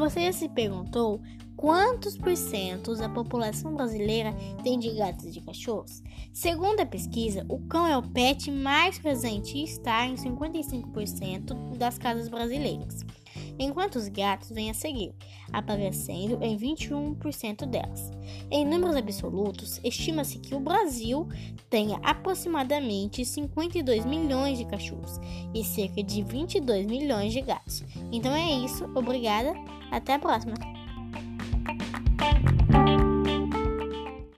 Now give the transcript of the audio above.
Você já se perguntou quantos por cento da população brasileira tem de gatos e de cachorros? Segundo a pesquisa, o cão é o pet mais presente e está em 55% das casas brasileiras enquanto os gatos vêm a seguir, aparecendo em 21% delas. Em números absolutos, estima-se que o Brasil tenha aproximadamente 52 milhões de cachorros e cerca de 22 milhões de gatos. Então é isso, obrigada, até a próxima!